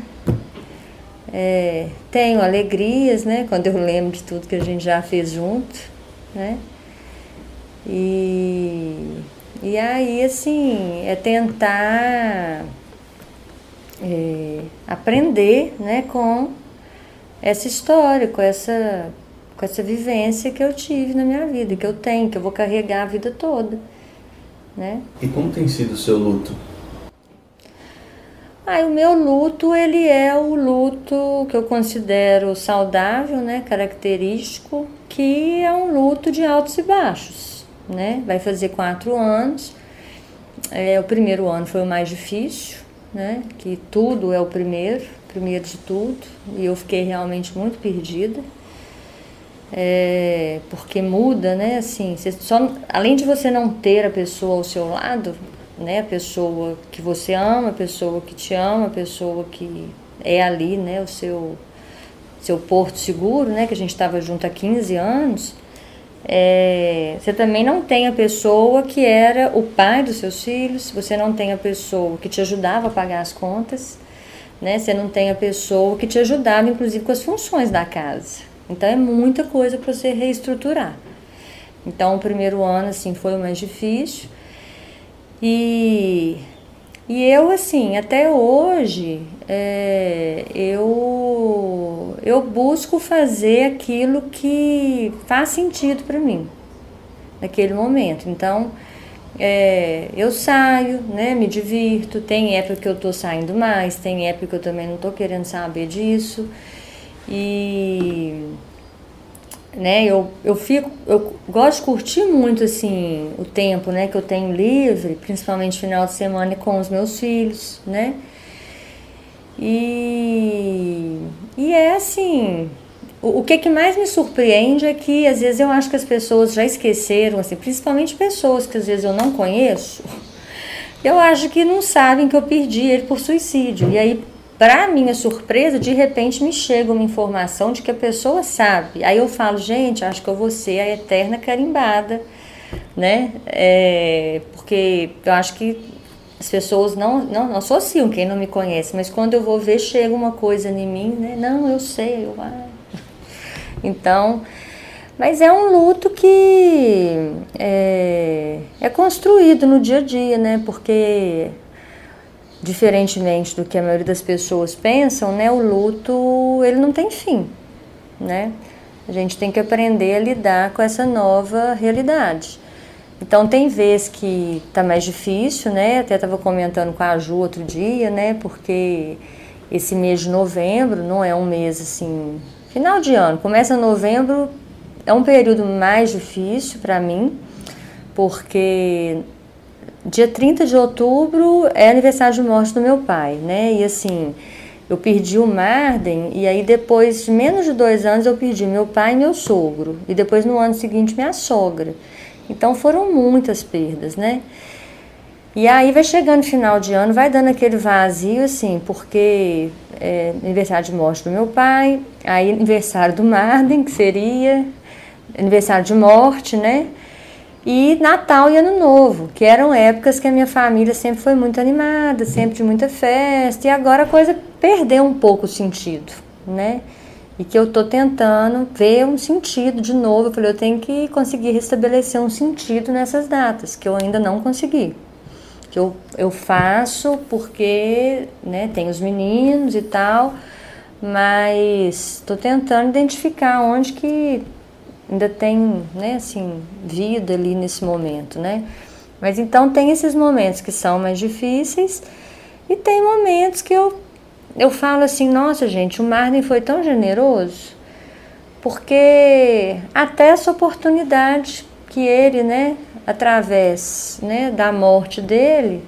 é, tenho alegrias, né? Quando eu lembro de tudo que a gente já fez junto, né? E, e aí, assim, é tentar é, aprender, né? Com essa história, com essa, com essa vivência que eu tive na minha vida, que eu tenho, que eu vou carregar a vida toda, né? E como tem sido o seu luto? Ah, o meu luto, ele é o luto que eu considero saudável, né, característico, que é um luto de altos e baixos, né? Vai fazer quatro anos. É, o primeiro ano foi o mais difícil, né? Que tudo é o primeiro, primeiro de tudo, e eu fiquei realmente muito perdida. É, porque muda, né? Assim, só, além de você não ter a pessoa ao seu lado, né? A pessoa que você ama, a pessoa que te ama, a pessoa que é ali, né? O seu, seu porto seguro, né? Que a gente estava junto há 15 anos. É, você também não tem a pessoa que era o pai dos seus filhos, você não tem a pessoa que te ajudava a pagar as contas, né? Você não tem a pessoa que te ajudava, inclusive, com as funções da casa. Então é muita coisa para você reestruturar. Então o primeiro ano assim foi o mais difícil. E, e eu, assim, até hoje, é, eu, eu busco fazer aquilo que faz sentido para mim, naquele momento. Então, é, eu saio, né, me divirto, tem época que eu tô saindo mais, tem época que eu também não tô querendo saber disso. E né? Eu, eu fico, eu gosto de curtir muito assim o tempo, né, que eu tenho livre, principalmente final de semana com os meus filhos, né? E, e é assim, o, o que, que mais me surpreende é que às vezes eu acho que as pessoas já esqueceram, assim, principalmente pessoas que às vezes eu não conheço, eu acho que não sabem que eu perdi ele por suicídio. E aí para minha surpresa, de repente me chega uma informação de que a pessoa sabe. Aí eu falo, gente, acho que eu vou ser a eterna carimbada, né? É, porque eu acho que as pessoas não, não, não associam quem não me conhece, mas quando eu vou ver, chega uma coisa em mim, né? Não, eu sei, eu. Ah. Então. Mas é um luto que é, é construído no dia a dia, né? Porque diferentemente do que a maioria das pessoas pensam, né, o luto ele não tem fim, né? A gente tem que aprender a lidar com essa nova realidade. Então tem vezes que tá mais difícil, né? Até estava comentando com a Ju outro dia, né? Porque esse mês de novembro não é um mês assim, final de ano, começa novembro, é um período mais difícil para mim, porque dia 30 de outubro é aniversário de morte do meu pai, né? E assim, eu perdi o Marden e aí depois de menos de dois anos eu perdi meu pai e meu sogro. E depois no ano seguinte minha sogra. Então foram muitas perdas, né? E aí vai chegando final de ano, vai dando aquele vazio, assim, porque é aniversário de morte do meu pai, aí aniversário do Marden, que seria aniversário de morte, né? E Natal e Ano Novo, que eram épocas que a minha família sempre foi muito animada, sempre de muita festa, e agora a coisa perdeu um pouco o sentido, né? E que eu tô tentando ver um sentido de novo. Eu falei, eu tenho que conseguir restabelecer um sentido nessas datas, que eu ainda não consegui. Que eu, eu faço porque né, tem os meninos e tal, mas estou tentando identificar onde que ainda tem, né, assim, vida ali nesse momento, né? Mas então tem esses momentos que são mais difíceis e tem momentos que eu eu falo assim, nossa gente, o Marlin foi tão generoso, porque até essa oportunidade que ele, né, através, né, da morte dele,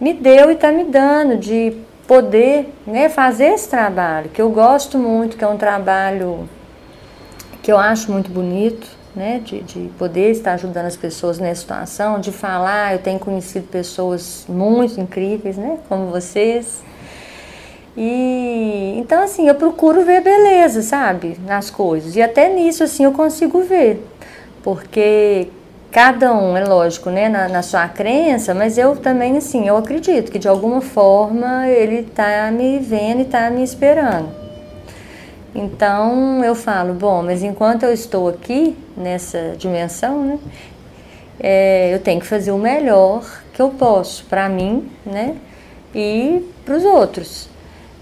me deu e está me dando de poder, né, fazer esse trabalho que eu gosto muito, que é um trabalho que eu acho muito bonito, né, de, de poder estar ajudando as pessoas nessa situação, de falar, eu tenho conhecido pessoas muito incríveis, né, como vocês, E então assim, eu procuro ver beleza, sabe, nas coisas. E até nisso assim eu consigo ver. Porque cada um, é lógico, né, na, na, sua crença, mas eu também, assim, eu acredito que de alguma forma ele tá me vendo e tá me esperando. Então eu falo, bom, mas enquanto eu estou aqui nessa dimensão, né, é, eu tenho que fazer o melhor que eu posso para mim, né, e para os outros.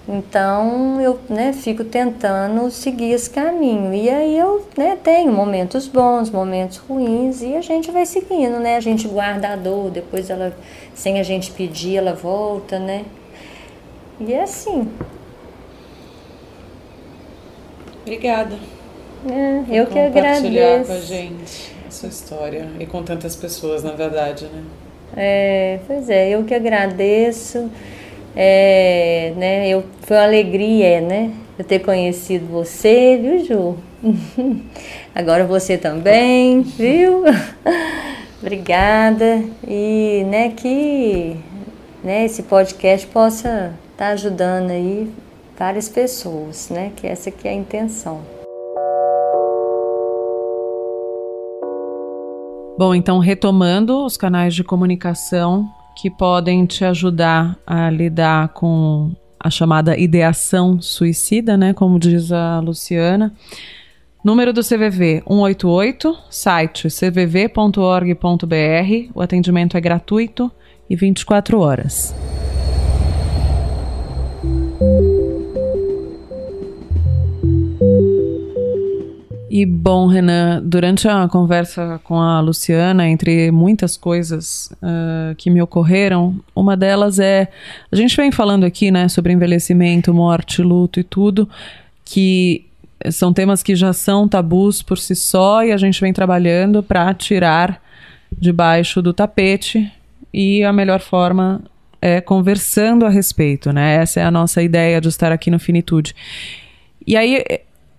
Então eu né, fico tentando seguir esse caminho. E aí eu né, tenho momentos bons, momentos ruins, e a gente vai seguindo, né? A gente guarda a dor, depois ela, sem a gente pedir, ela volta, né? E é assim. Obrigada. É, eu que agradeço. com a gente a sua história e com tantas pessoas, na verdade, né? É, pois é, eu que agradeço. É, né, eu, foi uma alegria, né? Eu ter conhecido você, viu, Ju? Agora você também, viu? Obrigada. E né, que né, esse podcast possa estar tá ajudando aí várias pessoas, né? Que essa que é a intenção. Bom, então retomando os canais de comunicação que podem te ajudar a lidar com a chamada ideação suicida, né, como diz a Luciana. Número do CVV 188, site cvv.org.br. O atendimento é gratuito e 24 horas. E bom, Renan, durante a conversa com a Luciana, entre muitas coisas uh, que me ocorreram, uma delas é a gente vem falando aqui, né, sobre envelhecimento, morte, luto e tudo, que são temas que já são tabus por si só e a gente vem trabalhando para tirar debaixo do tapete e a melhor forma é conversando a respeito, né? Essa é a nossa ideia de estar aqui no Finitude. E aí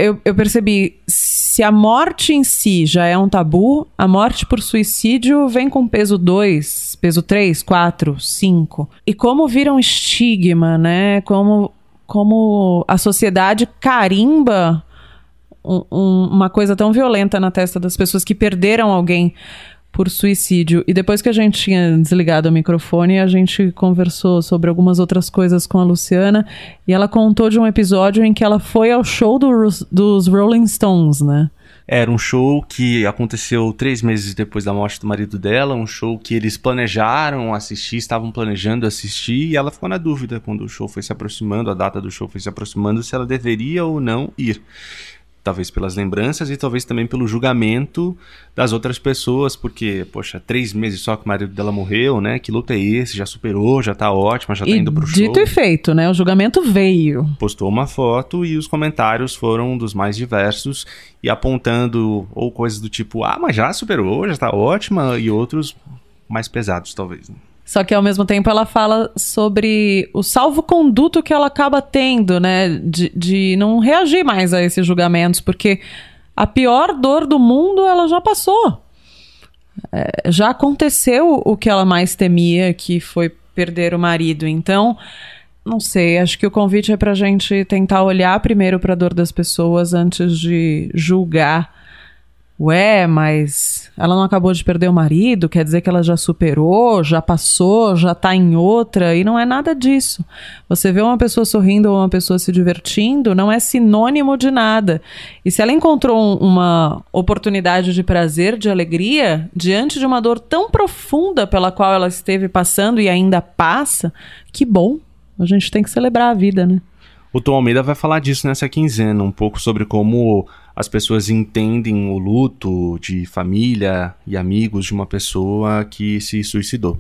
eu, eu percebi, se a morte em si já é um tabu, a morte por suicídio vem com peso 2, peso 3, 4, 5. E como vira um estigma, né? Como, como a sociedade carimba um, um, uma coisa tão violenta na testa das pessoas que perderam alguém por suicídio. E depois que a gente tinha desligado o microfone, a gente conversou sobre algumas outras coisas com a Luciana e ela contou de um episódio em que ela foi ao show do, dos Rolling Stones, né? Era um show que aconteceu três meses depois da morte do marido dela, um show que eles planejaram assistir, estavam planejando assistir, e ela ficou na dúvida quando o show foi se aproximando, a data do show foi se aproximando, se ela deveria ou não ir talvez pelas lembranças e talvez também pelo julgamento das outras pessoas, porque, poxa, três meses só que o marido dela morreu, né? Que luta é esse? Já superou, já tá ótima, já tá e indo pro dito show. Dito e feito, né? O julgamento veio. Postou uma foto e os comentários foram dos mais diversos e apontando ou coisas do tipo, ah, mas já superou, já tá ótima, e outros mais pesados, talvez. Né? Só que ao mesmo tempo ela fala sobre o salvo-conduto que ela acaba tendo, né? De, de não reagir mais a esses julgamentos, porque a pior dor do mundo ela já passou. É, já aconteceu o que ela mais temia, que foi perder o marido. Então, não sei, acho que o convite é pra gente tentar olhar primeiro para a dor das pessoas antes de julgar Ué, mas ela não acabou de perder o marido, quer dizer que ela já superou, já passou, já tá em outra, e não é nada disso. Você vê uma pessoa sorrindo ou uma pessoa se divertindo, não é sinônimo de nada. E se ela encontrou uma oportunidade de prazer, de alegria, diante de uma dor tão profunda pela qual ela esteve passando e ainda passa, que bom. A gente tem que celebrar a vida, né? O Tom Almeida vai falar disso nessa quinzena, um pouco sobre como as pessoas entendem o luto de família e amigos de uma pessoa que se suicidou.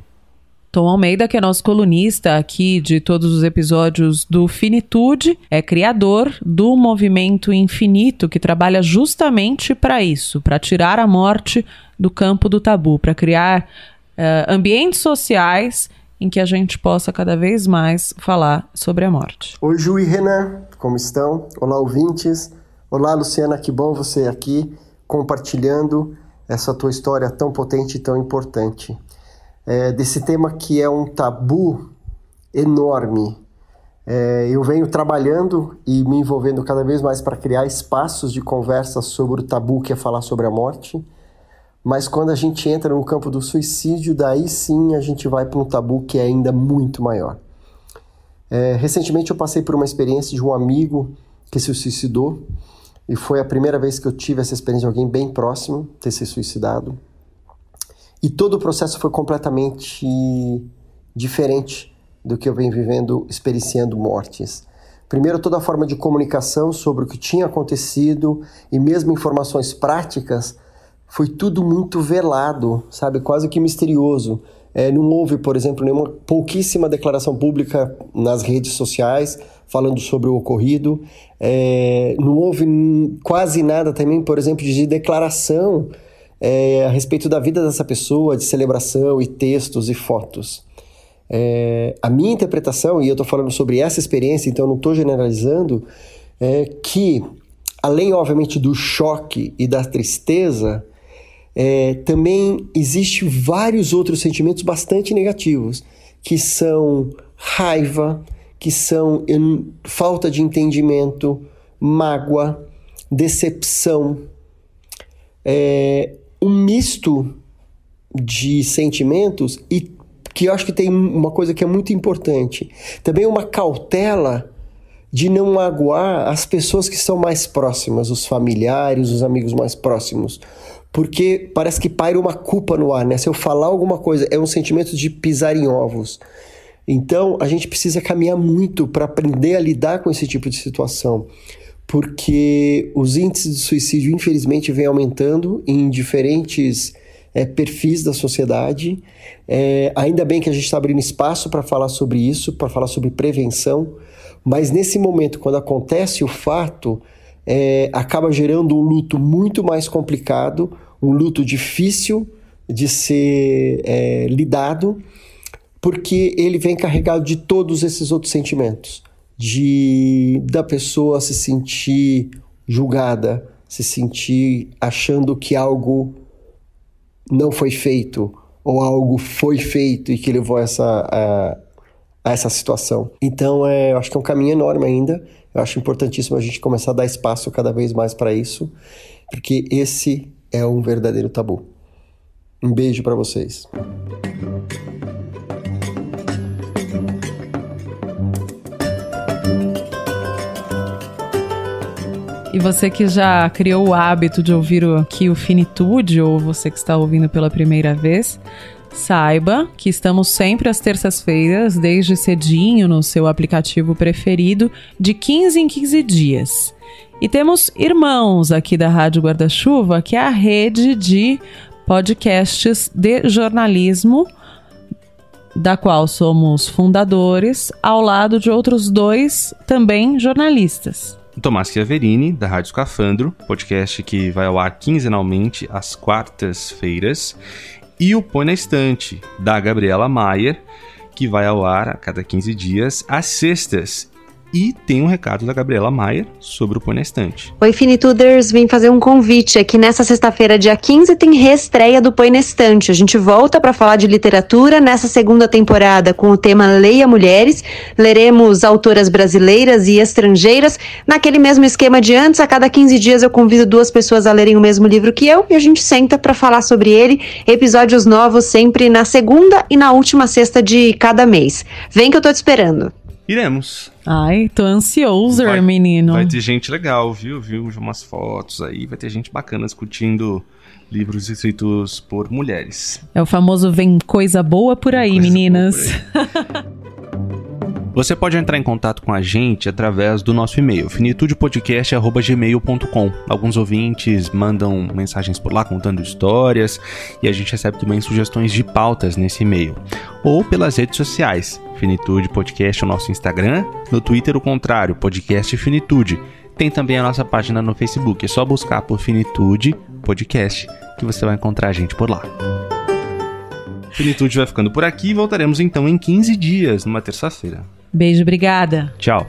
Tom Almeida, que é nosso colunista aqui de todos os episódios do Finitude, é criador do movimento Infinito, que trabalha justamente para isso, para tirar a morte do campo do tabu, para criar uh, ambientes sociais em que a gente possa cada vez mais falar sobre a morte. Oi, Ju e Renan, como estão? Olá, ouvintes. Olá, Luciana, que bom você aqui compartilhando essa tua história tão potente e tão importante. É, desse tema que é um tabu enorme É, eu venho trabalhando e me envolvendo cada vez mais para criar espaços de conversa sobre o tabu que é falar sobre a morte. Mas quando a gente entra no campo do suicídio, daí sim a gente vai para um tabu que é ainda muito maior. É, recentemente eu passei por uma experiência de um amigo que se suicidou e foi a primeira vez que eu tive essa experiência de alguém bem próximo ter se suicidado. E todo o processo foi completamente diferente do que eu venho vivendo, experienciando mortes. Primeiro, toda a forma de comunicação sobre o que tinha acontecido e mesmo informações práticas foi tudo muito velado, sabe? Quase que misterioso. É, não houve, por exemplo, nenhuma pouquíssima declaração pública nas redes sociais falando sobre o ocorrido. É, não houve quase nada também, por exemplo, de declaração é, a respeito da vida dessa pessoa, de celebração e textos e fotos. É, a minha interpretação, e eu estou falando sobre essa experiência, então não estou generalizando, é que, além, obviamente, do choque e da tristeza, é, também existe vários outros sentimentos bastante negativos, que são raiva, que são falta de entendimento, mágoa, decepção, é, um misto de sentimentos e que eu acho que tem uma coisa que é muito importante, também uma cautela de não magoar as pessoas que são mais próximas, os familiares, os amigos mais próximos, porque parece que paira uma culpa no ar, né? Se eu falar alguma coisa, é um sentimento de pisar em ovos. Então, a gente precisa caminhar muito para aprender a lidar com esse tipo de situação, porque os índices de suicídio, infelizmente, vêm aumentando em diferentes é, perfis da sociedade. É, ainda bem que a gente está abrindo espaço para falar sobre isso, para falar sobre prevenção, mas nesse momento, quando acontece o fato, é, acaba gerando um luto muito mais complicado, um luto difícil de ser lidado, porque ele vem carregado de todos esses outros sentimentos, de da pessoa se sentir julgada, se sentir achando que algo não foi feito ou algo foi feito e que levou a essa, a, a essa situação. Então, é, eu acho que é um caminho enorme ainda. Eu acho importantíssimo a gente começar a dar espaço cada vez mais para isso, porque esse é um verdadeiro tabu. Um beijo para vocês. E você que já criou o hábito de ouvir aqui o Finitude, ou você que está ouvindo pela primeira vez, Saiba que estamos sempre às terças-feiras, desde cedinho, no seu aplicativo preferido, de 15 em 15 dias. E temos irmãos aqui da Rádio Guarda-Chuva, que é a rede de podcasts de jornalismo, da qual somos fundadores, ao lado de outros dois também jornalistas. Tomás Chiaverini, da Rádio Escafandro, podcast que vai ao ar quinzenalmente às quartas-feiras, e o Põe na Estante, da Gabriela Maier, que vai ao ar a cada 15 dias, às sextas. E tem um recado da Gabriela Maier sobre o Põe na Estante. Oi, Finituders, vim fazer um convite. Aqui nessa sexta-feira, dia 15, tem reestreia do Põe na Estante. A gente volta para falar de literatura nessa segunda temporada com o tema Leia Mulheres. Leremos autoras brasileiras e estrangeiras. Naquele mesmo esquema de antes, a cada 15 dias eu convido duas pessoas a lerem o mesmo livro que eu e a gente senta para falar sobre ele. Episódios novos sempre na segunda e na última sexta de cada mês. Vem que eu tô te esperando. Iremos. Ai, tô ansioso, vai, menino. Vai ter gente legal, viu? Viu umas fotos aí, vai ter gente bacana discutindo livros escritos por mulheres. É o famoso vem coisa boa por aí, meninas. Por aí. Você pode entrar em contato com a gente através do nosso e-mail, finitudepodcast.gmail.com. Alguns ouvintes mandam mensagens por lá contando histórias e a gente recebe também sugestões de pautas nesse e-mail. Ou pelas redes sociais, Finitude Podcast o nosso Instagram, no Twitter o contrário, Podcast Finitude. Tem também a nossa página no Facebook, é só buscar por Finitude Podcast que você vai encontrar a gente por lá. Finitude vai ficando por aqui e voltaremos então em 15 dias, numa terça-feira. Beijo, obrigada. Tchau.